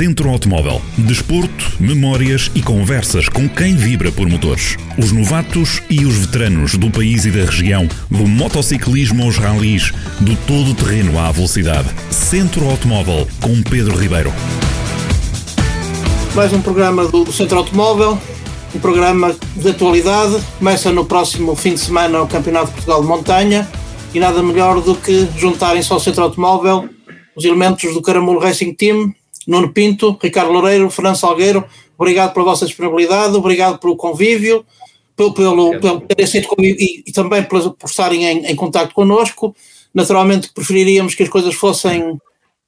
Centro Automóvel. Desporto, memórias e conversas com quem vibra por motores. Os novatos e os veteranos do país e da região, do motociclismo aos ralis, do todo terreno à velocidade. Centro Automóvel com Pedro Ribeiro. Mais um programa do Centro Automóvel, um programa de atualidade. Começa no próximo fim de semana o Campeonato de Portugal de Montanha e nada melhor do que juntarem-se ao Centro Automóvel os elementos do Caramulo Racing Team, Nuno Pinto, Ricardo Loureiro, Fernando Salgueiro. Obrigado pela vossa disponibilidade, obrigado pelo convívio, pelo, pelo, pelo terem aceito e, e, também por, por estarem em, em contato connosco. Naturalmente preferiríamos que as coisas fossem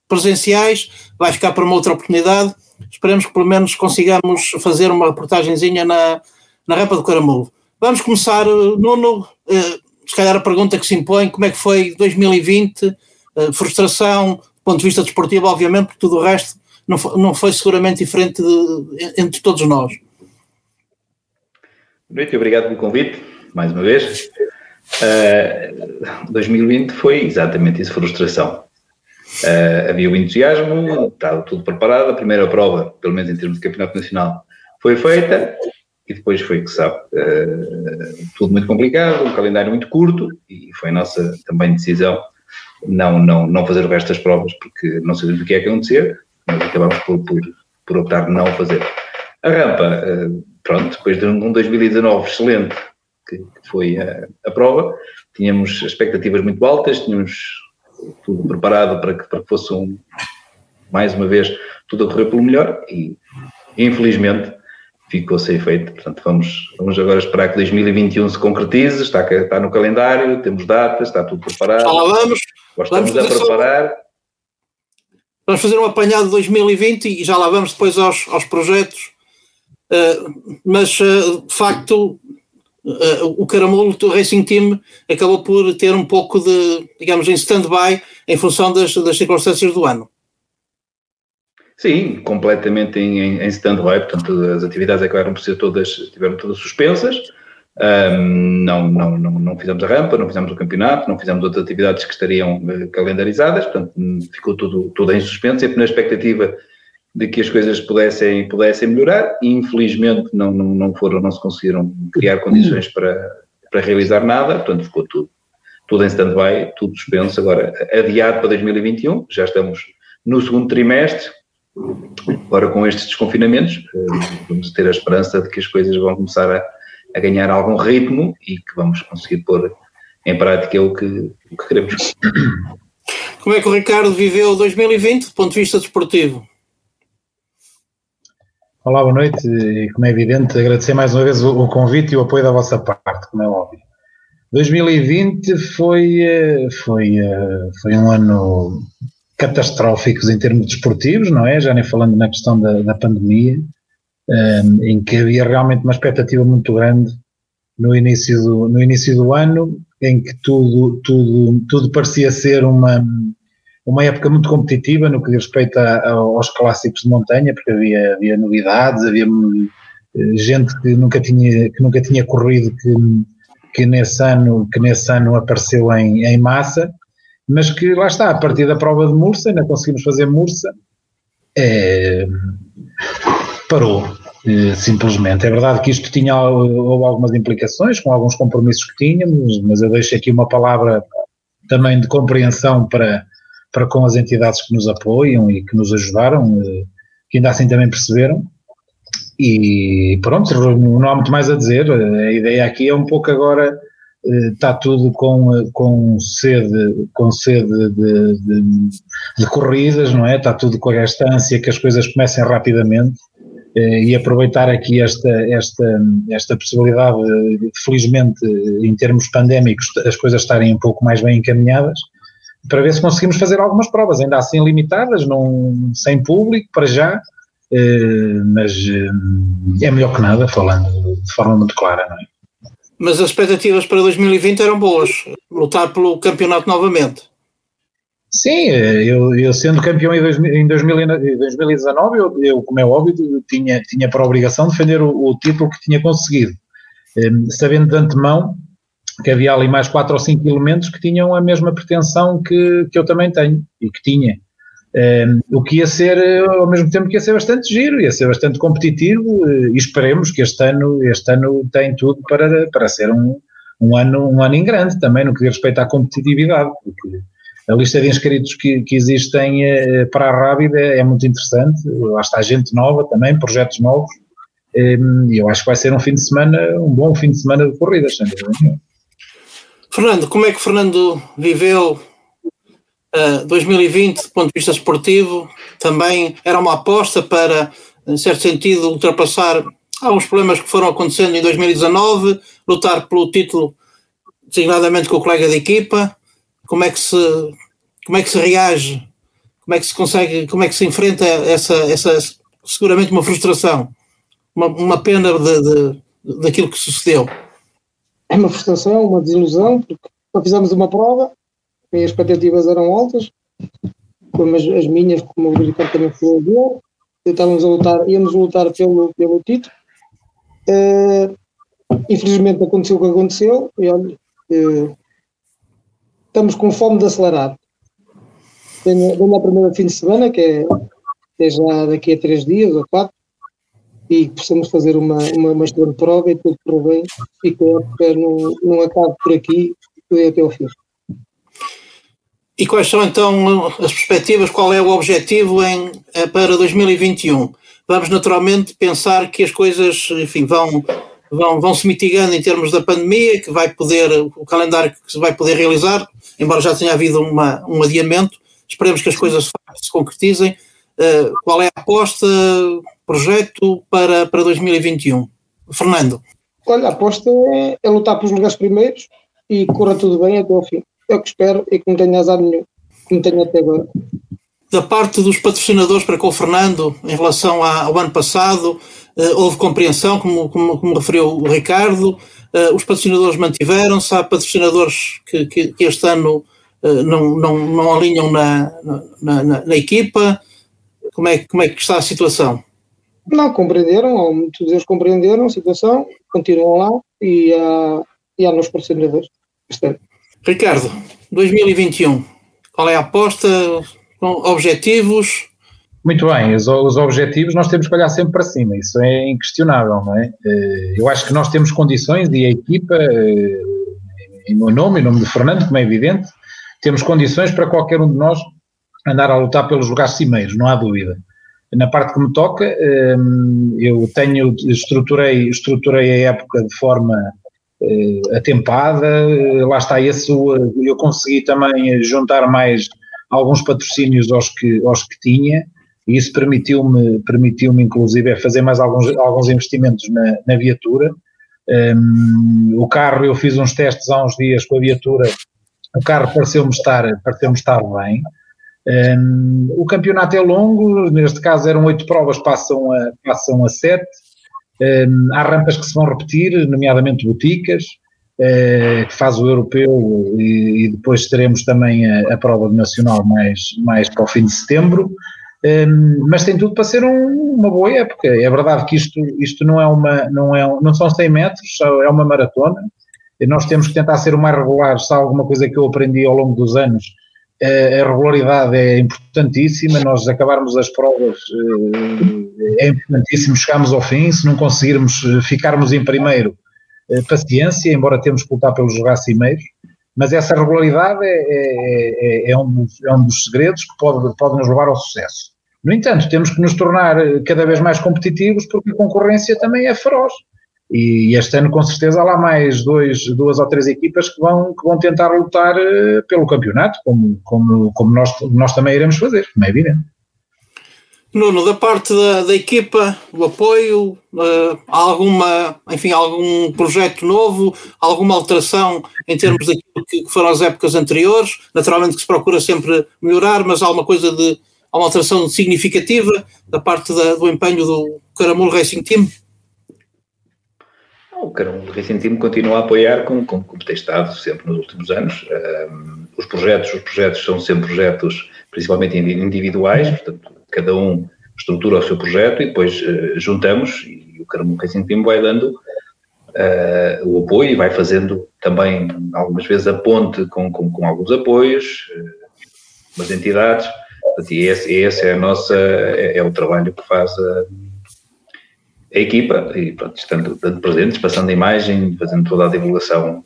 presenciais, vai ficar para uma outra oportunidade Esperemos que pelo menos consigamos fazer uma reportagenzinha na, na rampa do Caramulo. Vamos começar, eh, Nuno, eh, se calhar a pergunta que se impõe, como é que foi 2020, eh, frustração, do ponto de vista desportivo, obviamente, porque tudo o resto não foi, não foi seguramente diferente de, entre todos nós. Boa noite obrigado pelo convite, mais uma vez. Uh, 2020 foi exatamente isso, frustração. Uh, havia o entusiasmo, estava tudo preparado. A primeira prova, pelo menos em termos de campeonato nacional, foi feita e depois foi, que sabe, uh, tudo muito complicado, um calendário muito curto e foi a nossa também decisão não, não, não fazer o resto das provas porque não sabíamos o que ia acontecer, mas acabamos por, por, por optar não fazer. A rampa, uh, pronto, depois de um 2019 excelente, que, que foi a, a prova, tínhamos expectativas muito altas, tínhamos tudo preparado para que, para que fosse um, mais uma vez tudo a correr pelo melhor e infelizmente ficou sem efeito. Portanto, vamos, vamos agora esperar que 2021 se concretize, está, está no calendário, temos datas, está tudo preparado. Lá vamos. estamos a preparar. Vamos fazer um apanhado de 2020 e já lá vamos depois aos, aos projetos. Uh, mas, uh, de facto, uh, o Caramulo do Racing Team acabou por ter um pouco de, digamos, em stand-by em função das, das circunstâncias do ano. Sim, completamente em, em, em stand-by, portanto as atividades acabaram por ser todas, tiveram todas suspensas, um, não, não, não, não fizemos a rampa, não fizemos o campeonato, não fizemos outras atividades que estariam uh, calendarizadas, portanto ficou tudo, tudo em suspenso, sempre na expectativa de que as coisas pudessem, pudessem melhorar. E infelizmente não, não, não foram, não se conseguiram criar condições para, para realizar nada, portanto ficou tudo, tudo em stand-by, tudo suspenso, agora adiado para 2021, já estamos no segundo trimestre, agora com estes desconfinamentos, eh, vamos ter a esperança de que as coisas vão começar a, a ganhar algum ritmo e que vamos conseguir pôr em prática o que, o que queremos. Como é que o Ricardo viveu 2020 do ponto de vista desportivo? Olá, boa noite. E, como é evidente, agradecer mais uma vez o, o, convite e o apoio da vossa parte, como é óbvio. 2020 foi, eh, foi, eh, foi um ano catastrófico em termos desportivos, não é? Já nem falando na questão da, da pandemia, um, em que havia realmente uma expectativa muito grande no início do, no início do ano, em que tudo, tudo, tudo parecia ser uma, uma época muito competitiva no que diz respeito a, a, aos clássicos de montanha, porque havia, havia novidades, havia eh, gente que nunca tinha, que nunca tinha corrido que, que, nesse, ano, que nesse ano apareceu em, em massa, mas que lá está, a partir da prova de Mursa, ainda conseguimos fazer Mursa, é, parou, simplesmente. É verdade que isto tinha houve algumas implicações com alguns compromissos que tínhamos, mas eu deixo aqui uma palavra também de compreensão para, para com as entidades que nos apoiam e que nos ajudaram, eh, que ainda assim também perceberam. E pronto, não há muito mais a dizer. A ideia aqui é um pouco agora está eh, tudo com, com sede, com sede de, de, de, corridas, não é? Está tudo com esta ânsia que as coisas comecem rapidamente eh, e aproveitar aqui esta, esta, esta possibilidade, de, felizmente, em termos pandémicos, as coisas estarem um pouco mais bem encaminhadas para ver se conseguimos fazer algumas provas, ainda assim limitadas, não, sem público, para já, eh, mas eh, é melhor que nada, falando de forma muito clara, não é? Mas as expectativas para 2020 eram boas, lutar pelo campeonato novamente. Sim, eu, eu sendo campeão em, em 2019, eu, eu, como é óbvio, tinha, tinha por obrigação defender o, o título que tinha conseguido. Sabendo de antemão que havia ali mais quatro ou cinco elementos que tinham a mesma pretensão que, que eu também tenho e que tinha. Um, o que ia ser, ao mesmo tempo que ia ser bastante giro, ia ser bastante competitivo e esperemos que este ano, este ano tem tudo para, para ser um, um, ano, um ano em grande também no que diz respeito à competitividade, porque a lista de inscritos que, que existem eh, para a Rábida é, é, muito interessante, lá está gente nova também, projetos novos, e eu acho que vai ser um fim de semana, um bom fim de semana de corridas, sem. Fernando, como é que Fernando viveu uh, 2020 do ponto de vista esportivo? Também era uma aposta para, em certo sentido, ultrapassar alguns problemas que foram acontecendo em 2019, lutar pelo título designadamente com o colega de equipa. Como é que se, como é que se reage? Como é que se consegue, como é que se enfrenta essa, essa seguramente uma frustração, uma, uma pena de, de, daquilo que sucedeu? é uma frustração, uma desilusão, porque só fizemos uma prova e as expectativas eram altas, como as, as minhas, como o Ricardo também falou estávamos a lutar, íamos lutar pelo, pelo título. Uh, infelizmente aconteceu o que aconteceu e olha, uh, estamos com fome de acelerar. Venho, venho primeira fim de semana, que é, que é já daqui a três dias ou quatro, e possamos fazer uma, uma, uma excelente prova e tudo correr bem e que a época não, não acabe por aqui e até ao fim. E quais são então as perspectivas, qual é o objetivo em, eh, para 2021? Vamos naturalmente pensar que as coisas, enfim, vão, vão, vão se mitigando em termos da pandemia, que vai poder, o calendário que se vai poder realizar, embora já tenha havido uma, um adiamento, esperemos que as coisas se concretizem. Uh, qual é a aposta? projeto para, para 2021? Fernando. Olha, a aposta é, é lutar pelos lugares primeiros e corra tudo bem até ao fim. É o que espero e que não tenha azar nenhum, como tenho até agora. Da parte dos patrocinadores para com o Fernando, em relação ao ano passado, uh, houve compreensão, como, como, como, referiu o Ricardo, uh, os patrocinadores mantiveram-se, há patrocinadores que, que, que este ano uh, não, não, não alinham na, na, na, na equipa. Como é, como é que está a situação? Não, compreenderam, ou muitos deles compreenderam a situação, continuam lá e há, e há nos patrocinadores. Ricardo, 2021, qual é a aposta? Objetivos? Muito bem, os, os, objetivos nós temos que olhar sempre para cima, isso é inquestionável, não é? Eh, eu acho que nós temos condições e a equipa, eh, em meu nome, em nome de Fernando, como é evidente, temos condições para qualquer um de nós andar a lutar pelos lugares cimeiros, não há dúvida na parte que me toca, hum, eu tenho, estruturei, estruturei a época de forma eh, atempada, lá está esse, eu consegui também juntar mais alguns patrocínios aos que, aos que tinha, e isso permitiu-me, permitiu-me inclusive fazer mais alguns, alguns investimentos na, na viatura. Um, o carro, eu fiz uns testes há uns dias com a viatura, o carro pareceu-me estar, pareceu estar bem, um, o campeonato é longo, neste caso eram oito provas, passam a, passam a sete. Um, há rampas que se vão repetir, nomeadamente Boticas, uh, que faz o europeu, e, e depois teremos também a, a, prova nacional mais, mais para o fim de setembro. Um, mas tem tudo para ser um, uma boa época. É verdade que isto, isto não, é uma, não, é, não são 100 metros, é uma maratona. E nós temos que tentar ser o mais regulares. Se há alguma coisa que eu aprendi ao longo dos anos a regularidade é importantíssima, nós acabarmos as provas eh, é importantíssimo, chegarmos ao fim, se não conseguirmos eh, ficarmos em primeiro, eh, paciência, embora temos que lutar pelos lugares cimeiros, mas essa regularidade é, é, é, é, um dos, é um dos segredos que pode, pode nos levar ao sucesso. No entanto, temos que nos tornar cada vez mais competitivos porque a concorrência também é feroz. E este ano, com certeza, há lá mais dois, duas ou três equipas que vão, que vão tentar lutar uh, pelo campeonato, como, como, como nós, nós também iremos fazer, como é evidente. Nuno, da parte da, da equipa, o apoio, uh, alguma, enfim, algum projeto novo, alguma alteração em termos daquilo que foram as épocas anteriores? Naturalmente que se procura sempre melhorar, mas há alguma coisa de, há uma alteração significativa da parte da, do empenho do Caramulo Racing Team? o Carão Racing Team continua a apoiar como, como, como, tem estado sempre nos últimos anos. Um, os projetos, os projetos são sempre projetos principalmente individuais, portanto, cada um estrutura o seu projeto e depois uh, juntamos e o Carão Racing Team vai dando uh, o apoio e vai fazendo também algumas vezes a ponte com, com, com alguns apoios, uh, umas entidades. E esse, esse é, a nossa, é, é, o trabalho que faz a, a equipa, e pronto, estando, estando presentes, passando a imagem, fazendo toda a divulgação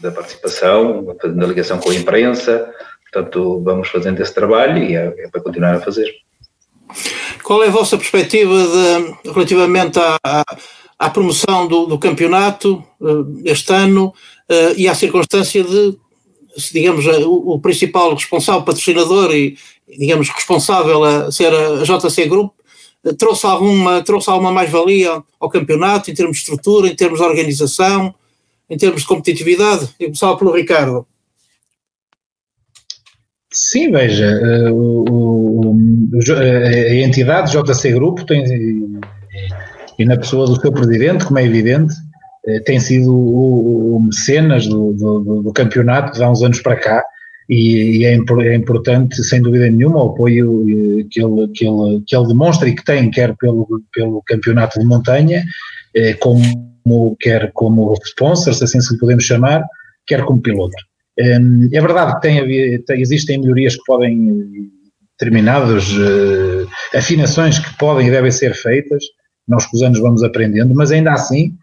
da participação, fazendo a ligação com a imprensa, portanto vamos fazendo esse trabalho e é, é para continuar a fazer. Qual é a vossa perspectiva de, relativamente à, à promoção do, do, campeonato uh, este ano uh, e à circunstância de, digamos, o, o, principal responsável, patrocinador e, digamos, responsável a ser a JC Group, trouxe alguma, trouxe alguma mais-valia ao campeonato em termos de estrutura, em termos de organização, em termos de competitividade? Eu começava pelo Ricardo. Sim, veja, o, o, a entidade JC Grupo tem, e na pessoa do seu presidente, como é evidente, eh, tem sido o, o mecenas do, do, do, campeonato de há uns anos para cá e, e é, é, importante, sem dúvida nenhuma, o apoio eh, que ele, que ele, que ele demonstra e que tem, quer pelo, pelo campeonato de montanha, eh, como, quer como sponsor, se assim se podemos chamar, quer como piloto. É verdade que tem, tem, existem melhorias que podem, determinadas uh, afinações que podem e devem ser feitas, nós com os anos vamos aprendendo, mas ainda assim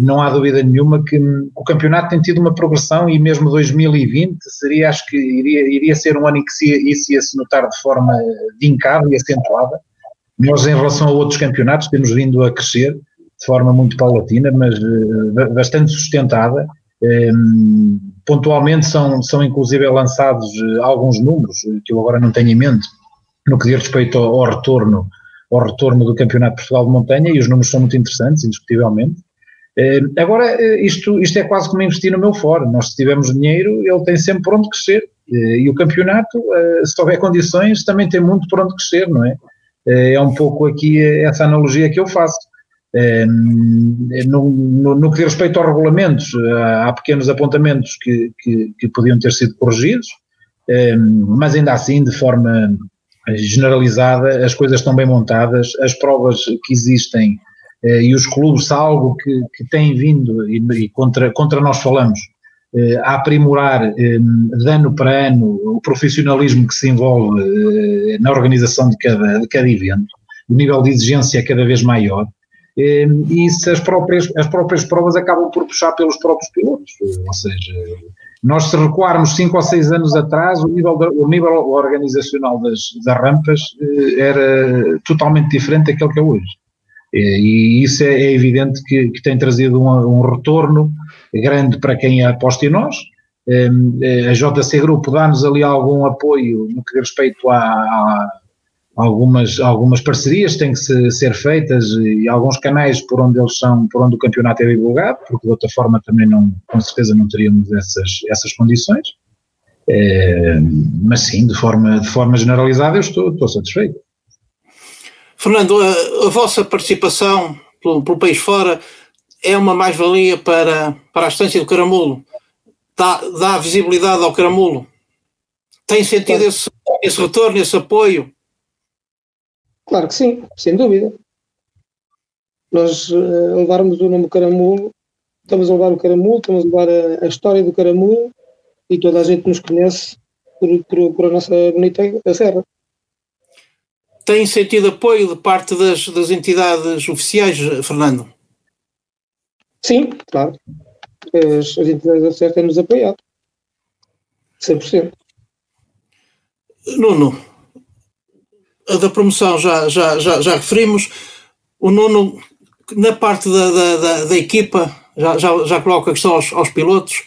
não há dúvida nenhuma que o campeonato tem tido uma progressão e mesmo 2020 seria, acho que iria, iria ser um ano em que se, isso ia se notar de forma vincada e acentuada. Nós, em relação a outros campeonatos, temos vindo a crescer de forma muito paulatina, mas eh, bastante sustentada. Ehm, pontualmente são, são inclusive lançados eh, alguns números que eu agora não tenho em mente no que diz respeito ao, ao retorno ao retorno do Campeonato de Portugal de Montanha e os números são muito interessantes, indiscutivelmente. Eh, agora, eh, isto, isto é quase como investir no meu fora. Nós, se tivermos dinheiro, ele tem sempre por onde crescer. Eh, e o campeonato, se houver condições, também tem muito por onde crescer, não é? É um pouco aqui essa analogia que eu faço. No, no, no que diz respeito aos regulamentos, há pequenos apontamentos que, que, que podiam ter sido corrigidos, mas ainda assim, de forma generalizada, as coisas estão bem montadas, as provas que existem eh, e os clubes, algo que, que têm vindo e, contra, contra nós falamos, eh, a aprimorar eh, de ano para ano o profissionalismo que se envolve eh, na organização de cada, de cada evento, o nível de exigência é cada vez maior. Eh, e isso as próprias, as próprias provas acabam por puxar pelos próprios pilotos, ou seja, nós, se recuarmos cinco ou seis anos atrás, o nível, o nível organizacional das, das rampas eh, era totalmente diferente daquele que é hoje. E isso é, é evidente que, que, tem trazido um, um, retorno grande para quem aposta em nós. Ehm, eh, a JC Grupo dá-nos ali algum apoio no que respeito à, algumas, algumas parcerias têm que se, ser feitas e alguns canais por onde eles são, por onde o campeonato é divulgado, porque de outra forma também não, com certeza não teríamos essas, essas condições. É, mas sim, de forma, de forma generalizada eu estou, estou satisfeito. Fernando, a, a vossa participação pelo, pelo, país fora é uma mais-valia para, para a estância do Caramulo? Dá, dá visibilidade ao Caramulo? Tem sentido esse, esse retorno, esse apoio? Claro que sim, sem dúvida. Nós uh, levarmos o nome Caramulo, estamos a levar o Caramulo, estamos a levar a, a história do Caramulo e toda a gente nos conhece por, por, por a nossa bonita serra. Tem sentido apoio de parte das, das entidades oficiais, Fernando? Sim, claro. As, as entidades oficiais têm-nos apoiado. 100%. Nuno, a da promoção já, já, já, já referimos. O Nuno, na parte da, da, da, da equipa, já, já, já coloca a questão aos, aos pilotos.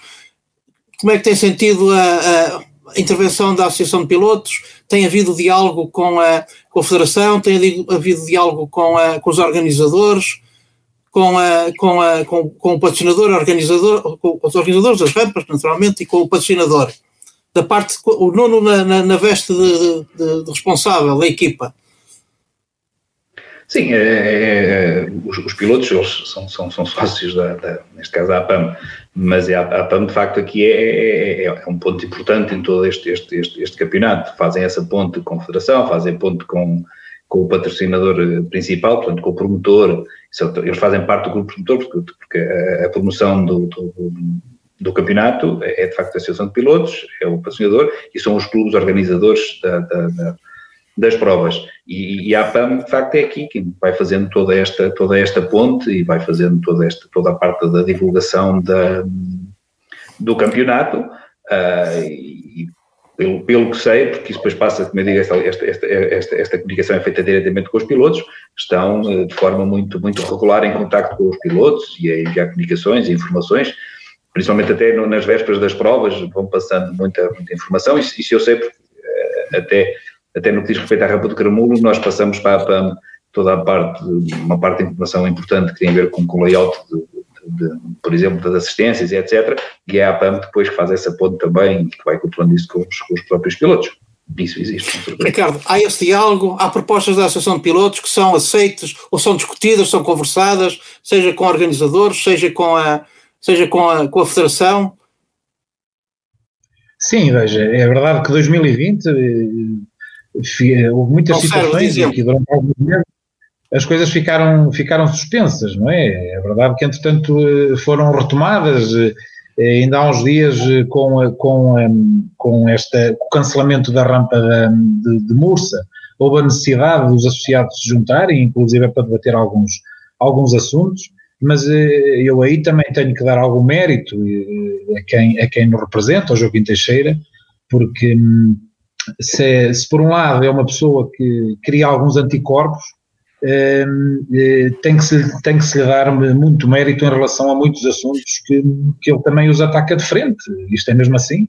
Como é que tem sentido a, a, intervenção da Associação de Pilotos? Tem havido diálogo com a, com a Federação? Tem havido diálogo com, a, com os organizadores? Com, a, com, a, com, com o patrocinador, organizador, com os organizadores das rampas, naturalmente, e com o patrocinador? Da parte, o nono na, na, na veste de, de, de, responsável da equipa. Sim, é, é, é, os, os, pilotos eles são, são, são sócios, da, da, neste caso da APAM, mas a, a APAM de facto aqui é, é, é, é, um ponto importante em todo este, este, este, este, campeonato. Fazem essa ponte com a federação, fazem ponte com, com o patrocinador principal, portanto com o promotor, eles fazem parte do grupo promotor, porque, porque a, a promoção do, do do campeonato é de facto a Associação de Pilotos, é o patrocinador e são os clubes organizadores da, da, da, das provas. E, e, a APAM, de facto, é aqui quem vai fazendo toda esta, toda esta ponte e vai fazendo toda, esta, toda a parte da divulgação da, do campeonato. Uh, e, pelo, pelo que sei, porque isso depois passa, como eu digo, esta, esta, esta, esta, comunicação é feita diretamente com os pilotos, estão uh, de forma muito, muito regular em contato com os pilotos e a enviar comunicações e informações, principalmente até no, nas vésperas das provas, vão passando muita, muita informação, isso, isso eu sei porque uh, até até no que diz respeito à rampa do Caramulo, nós passamos para a PAM toda a parte, uma parte de informação importante que tem a ver com, o layout, de, de, por exemplo, das assistências e etc. E é a PAM depois que faz essa ponte também e que vai controlando isso com os, com os próprios pilotos. Isso existe. Ricardo, há esse diálogo, há propostas da Associação de Pilotos que são aceitas ou são discutidas, são conversadas, seja com organizadores, seja com a, seja com a, com a Federação? Sim, veja, é verdade que 2020 houve muitas situações que durante alguns meses as coisas ficaram, ficaram suspensas, não é? É verdade que, entretanto, eh, foram retomadas, eh, ainda há uns dias eh, com, com, com este, o cancelamento da rampa de, de Mursa, houve a necessidade dos associados se juntarem, inclusive para debater alguns, alguns assuntos, mas eu aí também tenho que dar algum mérito a quem, a quem nos representa, ao Joaquim Teixeira, porque hum, se, se, por um lado é uma pessoa que cria alguns anticorpos, eh, eh, tem, que se, tem que se lhe dar muito mérito em relação a muitos assuntos que, que ele também os ataca de frente, isto é mesmo assim,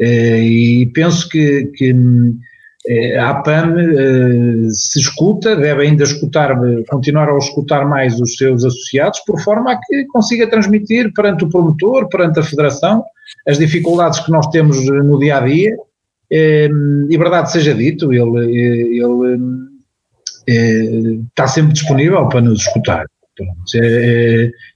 eh, e penso que, que a APAM se escuta, deve ainda escutar, continuar a escutar mais os seus associados, por forma a que consiga transmitir perante o promotor, perante a federação, as dificuldades que nós temos no dia a dia Ehm, e verdade seja dito, ele, ele eh, está sempre disponível para nos escutar.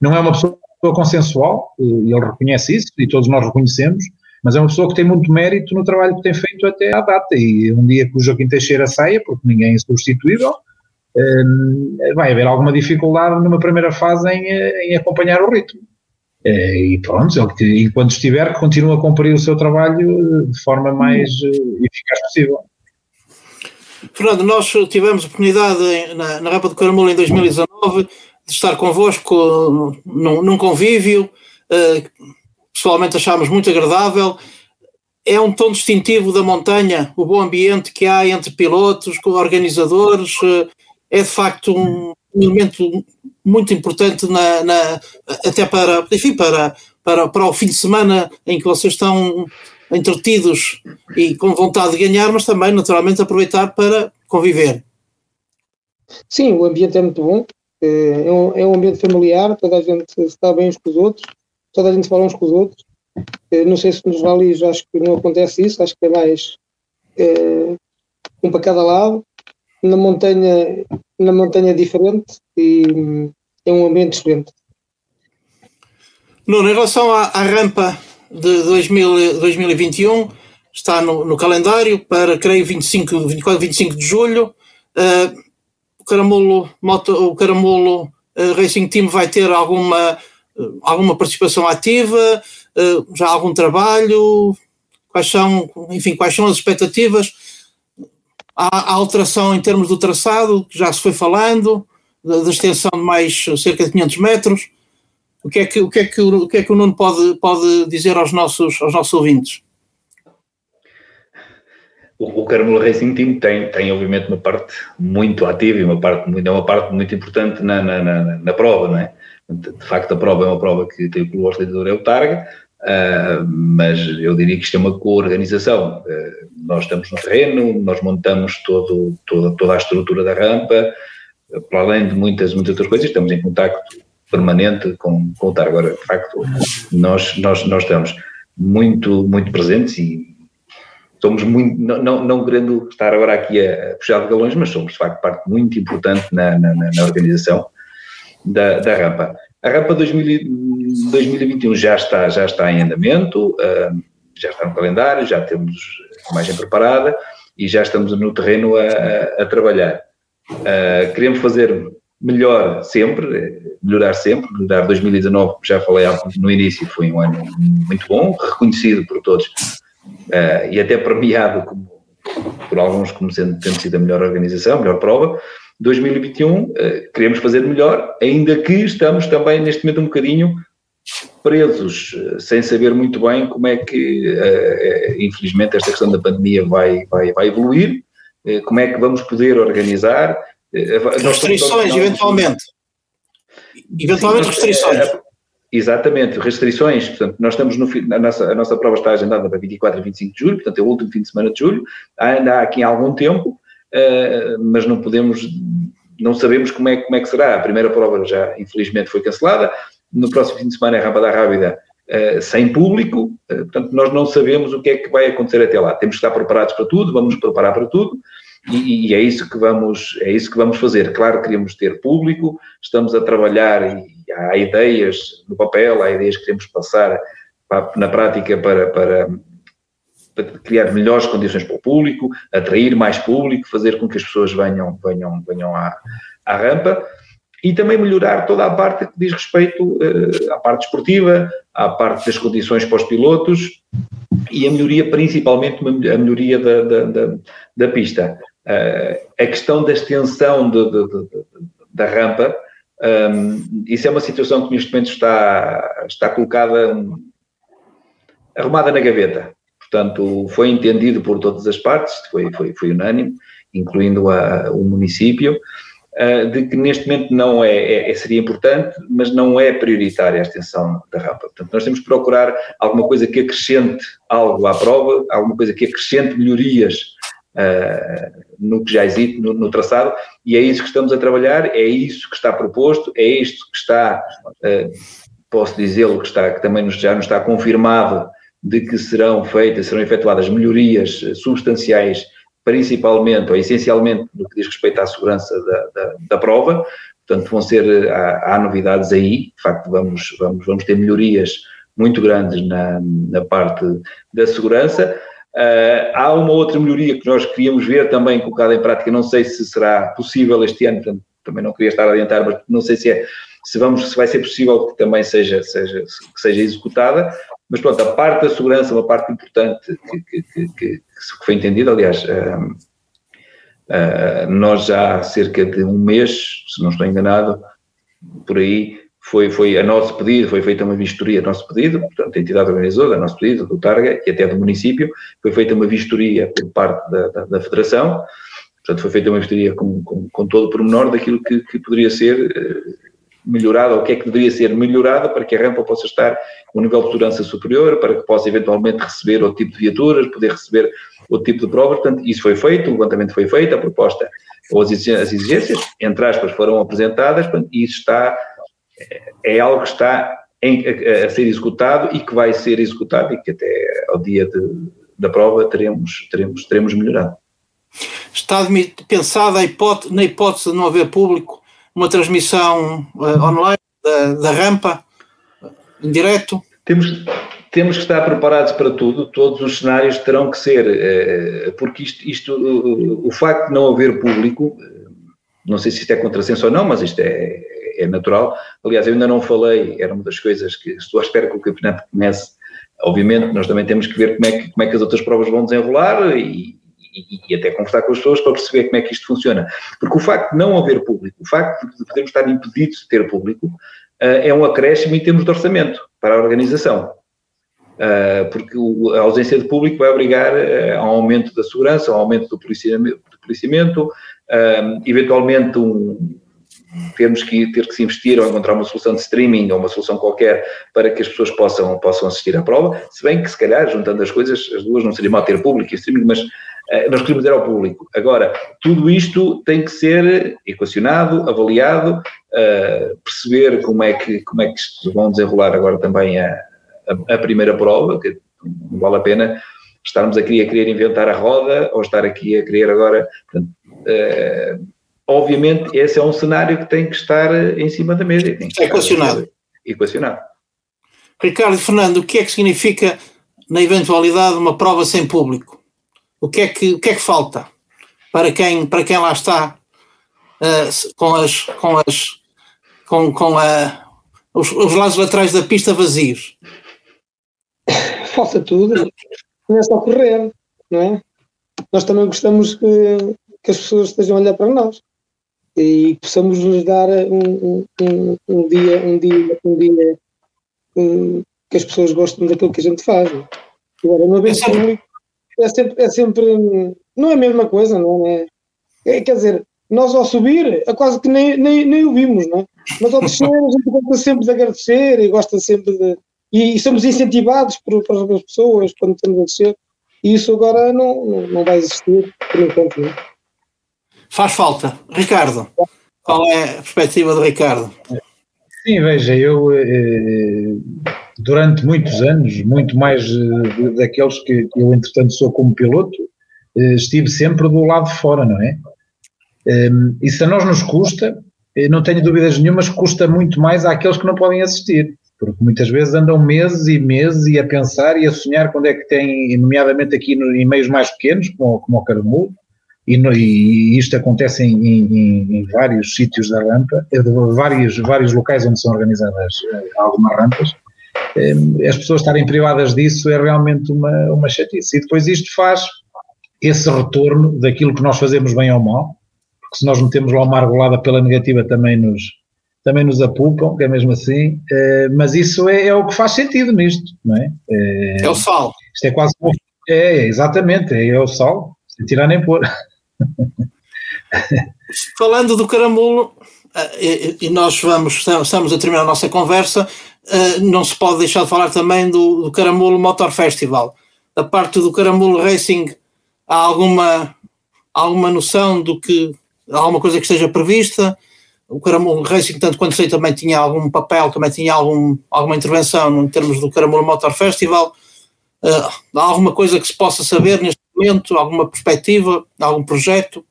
Não é uma pessoa consensual, eh, ele reconhece isso e todos nós reconhecemos, mas é uma pessoa que tem muito mérito no trabalho que tem feito até à data. E um dia que o Joaquim Teixeira saia, porque ninguém é substituível, ehm, vai haver alguma dificuldade numa primeira fase em, eh, em acompanhar o ritmo. É, e pronto, ele, enquanto estiver, continua a cumprir o seu trabalho de forma mais eficaz possível. Fernando, nós tivemos a oportunidade na, na Rapa do Caramulo em 2019 de estar convosco num, num convívio, uh, pessoalmente achámos muito agradável. É um tom distintivo da montanha, o bom ambiente que há entre pilotos, organizadores, uh, é de facto um elemento muito importante na, na, até para, enfim, para, para, para o fim de semana em que vocês estão entretidos e com vontade de ganhar, mas também naturalmente aproveitar para conviver. Sim, o ambiente é muito bom, é, é um, é um ambiente familiar, toda a gente está bem uns com os outros, toda a gente fala uns com os outros. É, não sei se nos valis acho que não acontece isso, acho que é mais é, um para cada lado. Na montanha na montanha diferente e é um ambiente excelente. Nuno, em relação à, à rampa de 2000, 2021, está no, no, calendário para, creio, 25, 24, 25 de julho. Uh, o Caramulo, Moto, o Caramulo uh, Racing Team vai ter alguma, alguma participação ativa, já algum trabalho? Quais são, enfim, quais são as expectativas? Há, alteração em termos do traçado, que já se foi falando, da, extensão de mais cerca de 500 metros. O que é que o, que é que, o, que, é que o Nuno pode, pode dizer aos nossos, aos nossos ouvintes? O, o Carmelo Racing Team tem, tem, obviamente, uma parte muito ativa e uma parte, é uma parte muito importante na, na, na, na prova, não é? De facto, a prova é uma prova que tem o organizador é o Targa, Uh, mas eu diria que isto é uma co-organização. Uh, nós estamos no terreno, nós montamos todo, toda, toda a estrutura da rampa, uh, para além de muitas, muitas outras coisas, estamos em contacto permanente com, com o TAR. Agora, de facto, nós, nós, nós estamos muito, muito presentes e somos muito, não, não, não querendo estar agora aqui a puxar de galões, mas somos de facto parte muito importante na, na, na organização da, da rampa. A rampa 2000, 2021 já está, já está em andamento, já está no calendário, já temos a imagem preparada e já estamos no terreno a, a, trabalhar. Uh, queremos fazer melhor sempre, melhorar sempre, melhorar 2019, já falei no início, foi um ano muito bom, reconhecido por todos uh, e até premiado como, por alguns como sendo, tendo sido a melhor organização, a melhor prova. 2021 uh, queremos fazer melhor, ainda que estamos também neste momento um bocadinho presos, uh, sem saber muito bem como é que, infelizmente, esta questão da pandemia vai, vai, vai evoluir, como é que vamos poder organizar, Restrições, eventualmente. Eventualmente restrições. É, exatamente, restrições. Portanto, nós estamos no a nossa, a nossa prova está agendada para 24 e 25 de julho, portanto, é o último fim de semana de julho. Ainda há aqui algum tempo, mas não podemos, não sabemos como é, como é que será. A primeira prova já, infelizmente, foi cancelada. No próximo fim de semana é a Rampada Rábida uh, sem público, uh, portanto, nós não sabemos o que é que vai acontecer até lá. Temos que estar preparados para tudo, vamos nos preparar para tudo. E, e, é isso que vamos é isso que vamos fazer. Claro, queremos ter público, estamos a trabalhar e há ideias no papel, há ideias que queremos passar na prática para, para, para, criar melhores condições para o público, atrair mais público, fazer com que as pessoas venham venham venham à, à rampa e também melhorar toda a parte que diz respeito uh, à parte esportiva, à parte das condições para os pilotos e a melhoria, principalmente a melhoria da, da, da, da pista. Uh, a questão da extensão de, de, de, da rampa, um, isso é uma situação que neste momento está, está colocada, um, arrumada na gaveta. Portanto, foi entendido por todas as partes, foi, foi, foi unânime, incluindo a, o município, uh, de que neste momento não é, é, é, seria importante, mas não é prioritária a extensão da rampa. Portanto, nós temos que procurar alguma coisa que acrescente algo à prova, alguma coisa que acrescente melhorias uh, no que já existe, no, no, traçado, e é isso que estamos a trabalhar, é isso que está proposto, é isto que está, uh, posso dizê-lo, que, está, que também nos, já nos está confirmado de que serão feitas, serão efetuadas melhorias substanciais, principalmente ou essencialmente no que diz respeito à segurança da, da, da prova, portanto vão ser, há, há, novidades aí, de facto vamos, vamos, vamos ter melhorias muito grandes na, na parte da segurança, Uh, há uma outra melhoria que nós queríamos ver também colocada em prática, não sei se será possível este ano, portanto, também não queria estar a adiantar, mas não sei se é, se vamos, se vai ser possível que também seja, seja, que seja executada, mas pronto, a parte da segurança, uma parte importante que, que, que, que foi entendida, aliás, uh, uh, nós já há cerca de um mês, se não estou enganado, por aí, foi, foi a nosso pedido, foi feita uma vistoria a nosso pedido, portanto, a entidade organizadora, a nosso pedido, do Targa e até do município, foi feita uma vistoria por parte da, da, da Federação, portanto, foi feita uma vistoria com, com, com todo o pormenor daquilo que, que poderia ser melhorado, ou o que é que deveria ser melhorado para que a rampa possa estar com um nível de segurança superior, para que possa eventualmente receber outro tipo de viaturas, poder receber outro tipo de provas, portanto, isso foi feito, o levantamento foi feito, a proposta, ou as exigências, entre aspas, foram apresentadas, e isso está é algo que está em, a, a, ser executado e que vai ser executado e que até ao dia de, da prova teremos, teremos, teremos melhorado. Está pensada na hipótese de não haver público, uma transmissão uh, online da, da rampa, em direto? Temos, temos que estar preparados para tudo, todos os cenários terão que ser, uh, porque isto, isto o, o facto de não haver público, não sei se isto é contrassenso ou não, mas isto é, é natural. Aliás, eu ainda não falei, era uma das coisas que estou à espera que o campeonato comece. Obviamente, nós também temos que ver como é que, como é que as outras provas vão desenrolar e, e, até conversar com as pessoas para perceber como é que isto funciona. Porque o facto de não haver público, o facto de podermos estar impedidos de ter público, uh, é um acréscimo em termos de orçamento para a organização. Uh, porque o, a ausência de público vai obrigar uh, a um aumento da segurança, a um aumento do policiamento, do policiamento eventualmente um, que ter que se investir ou encontrar uma solução de streaming ou uma solução qualquer para que as pessoas possam, possam assistir à prova, se bem que se calhar, juntando as coisas, as duas não seria mal ter público e streaming, mas nós queremos ir ao público. Agora, tudo isto tem que ser equacionado, avaliado, uh, perceber como é que, como é que vão desenrolar agora também a, a, a primeira prova, que não vale a pena estarmos aqui a querer inventar a roda ou estar aqui a querer agora, portanto, uh, obviamente, esse é um cenário que tem que estar eh, em cima da mesa. Equacionado. Equacionado. Ricardo Fernando, o que é que significa, na eventualidade, uma prova sem público? O que é que, o que, é que falta para quem, para quem lá está uh, com as com as com, com a, os, os lados laterais da pista vazios? Falta tudo, é só correr, não é? Nós também gostamos que, que as pessoas estejam a olhar para nós e possamos nos dar um, um, um dia, um dia, um dia um, que as pessoas gostem daquilo que a gente faz. Agora, uma vez público é sempre, é sempre, não é a mesma coisa, não é? é quer dizer, nós ao subir é quase que nem, nem, nem o vimos, não é? Mas ao descer a gente gosta sempre de agradecer e gosta sempre de. E, e somos incentivados por, por as pessoas quando estamos a descer. E isso agora não, não, não vai existir por enquanto, não é? Faz falta. Ricardo, qual é a perspectiva do Ricardo? Sim, veja, eu eh, durante muitos anos, muito mais eh, daqueles que eu entretanto sou como piloto, eh, estive sempre do lado de fora, não é? Ehm, e se a nós nos custa, não tenho dúvidas nenhumas, custa muito mais àqueles que não podem assistir, porque muitas vezes andam meses e meses e a pensar e a sonhar quando é que têm, nomeadamente aqui em meios mais pequenos, como, como o Caramulo, e, no, e isto acontece em, em, em, vários sítios da rampa, vários, vários locais onde são organizadas eh, algumas rampas, eh, as pessoas estarem privadas disso é realmente uma, uma chatice. E depois isto faz esse retorno daquilo que nós fazemos bem ou mal, porque se nós metemos lá uma argolada pela negativa também nos, também nos apupam, que é mesmo assim, eh, mas isso é, é, o que faz sentido nisto, não é? É, é o sal. Isto é quase. É, exatamente, é, é o sal, sem tirar nem pôr. Falando do caramulo, eh, e nós vamos, estamos a terminar a nossa conversa, eh, não se pode deixar de falar também do, do Caramulo Motor Festival. Da parte do Caramulo Racing, há alguma, alguma noção do que, há alguma coisa que esteja prevista? O Caramulo Racing, tanto quanto sei, também tinha algum papel, também tinha algum, alguma intervenção em termos do Caramulo Motor Festival. Uh, há alguma coisa que se possa saber neste momento? Alguma perspectiva? Algum projeto?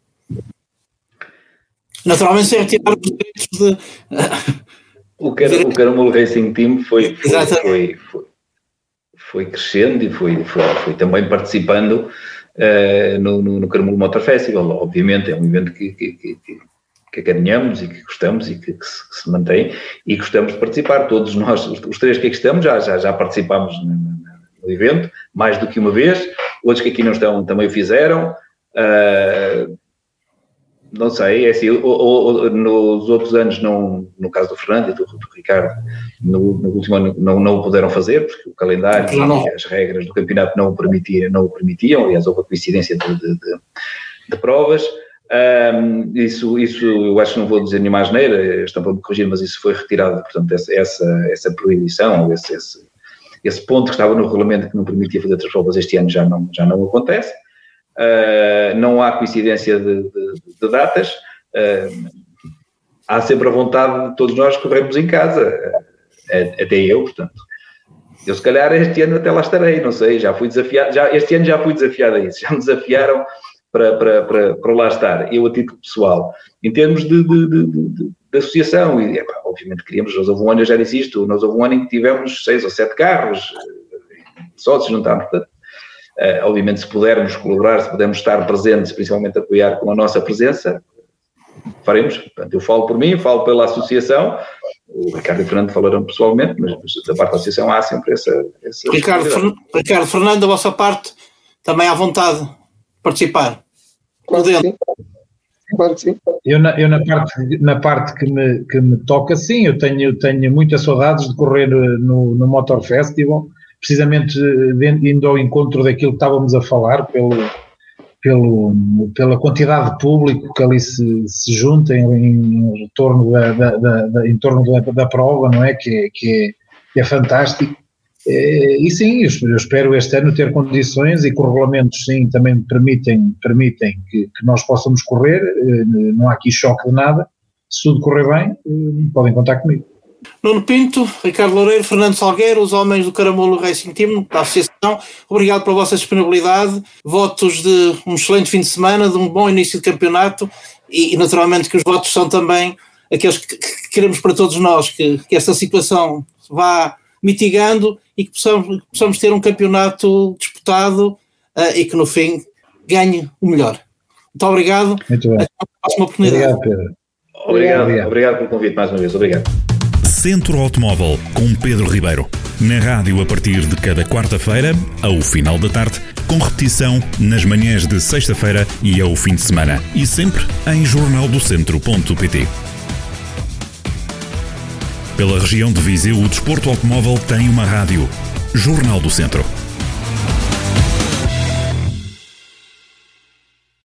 Naturalmente, sem retirar os direitos de. O, Car o Caramulo Racing Team foi, foi, foi, foi, foi crescendo e foi, foi, foi também participando uh, no, no, no Caramulo Motor Festival. Obviamente, é um evento que, que, que, que acarinhamos e que gostamos e que, que, se, que, se, mantém e gostamos de participar. Todos nós, os, os três que aqui estamos, já, já, já participámos no evento, mais do que uma vez, outros que aqui não estão também o fizeram. Uh, não sei, é assim, nos outros anos, não, no caso do Fernando e do, do Ricardo, no, no, último ano não, não o puderam fazer, porque o calendário e as regras do campeonato não o, permitia, não o permitiam, aliás, houve a coincidência de, de, de, de provas. Um, isso, isso eu acho que não vou dizer nenhuma asneira, estão para me corrigir, mas isso foi retirado, portanto, essa, essa, essa proibição, esse, esse, esse ponto que estava no regulamento que não permitia fazer outras provas este ano já não, já não acontece. Uh, não há coincidência de, de, de datas. Uh, há sempre a vontade de todos nós corrermos em casa, uh, até eu, portanto. Eu, se calhar, este ano até lá estarei, não sei, já fui desafiado, já, este ano já fui desafiado a isso, já me desafiaram para, para, para, para lá estar, eu a título pessoal. Em termos de, de, de, de associação, e, epá, obviamente queríamos, nós houve um ano, eu já disse isto, nós houve um ano em que tivemos seis ou sete carros, só se juntarmos, portanto, obviamente se pudermos colaborar, se pudermos estar presentes, principalmente apoiar com a nossa presença, faremos. Portanto, eu falo por mim, falo pela associação, o Ricardo e o Fernando falaram pessoalmente, mas da parte da associação há sempre essa... essa Ricardo, Fer, Ricardo, Fernando, da vossa parte, também à vontade de participar. Claro que sim. Claro que sim. Eu, na, eu na, parte, na parte que me, que me toca, sim, eu tenho, tenho muitas saudades de correr no, no Motor Festival, precisamente indo ao encontro daquilo que estávamos a falar, pelo, pelo, pela quantidade de público que ali se, se junta em, em torno, da, da, da, em torno da, da prova, não é? Que, é, que, é, que é fantástico. E sim, eu espero este ano ter condições e que os regulamentos sim também permitem, permitem que, que nós possamos correr, eh, não há aqui choque de nada, se tudo correr bem, eh, podem contar comigo. Nuno Pinto, Ricardo Loureiro, Fernando Salgueiro, os homens do Caramulo Racing Team, da Associação, obrigado pela vossa disponibilidade, votos de um excelente fim de semana, de um bom início de campeonato e, naturalmente que os votos são também aqueles que, que queremos para todos nós, que, que, esta situação vá mitigando e que possamos, que possamos ter um campeonato disputado uh, e que no fim ganhe o melhor. Muito obrigado. Muito bem. Até a próxima oportunidade. Obrigado, Pedro. Obrigado, obrigado, obrigado pelo convite mais uma vez. Obrigado. Centro Automóvel com Pedro Ribeiro. Na rádio a partir de cada quarta-feira, ao final da tarde, com repetição nas manhãs de sexta-feira e ao fim de semana. E sempre em jornaldocentro.pt. Pela região de Viseu, o desporto automóvel tem uma rádio. Jornal do Centro.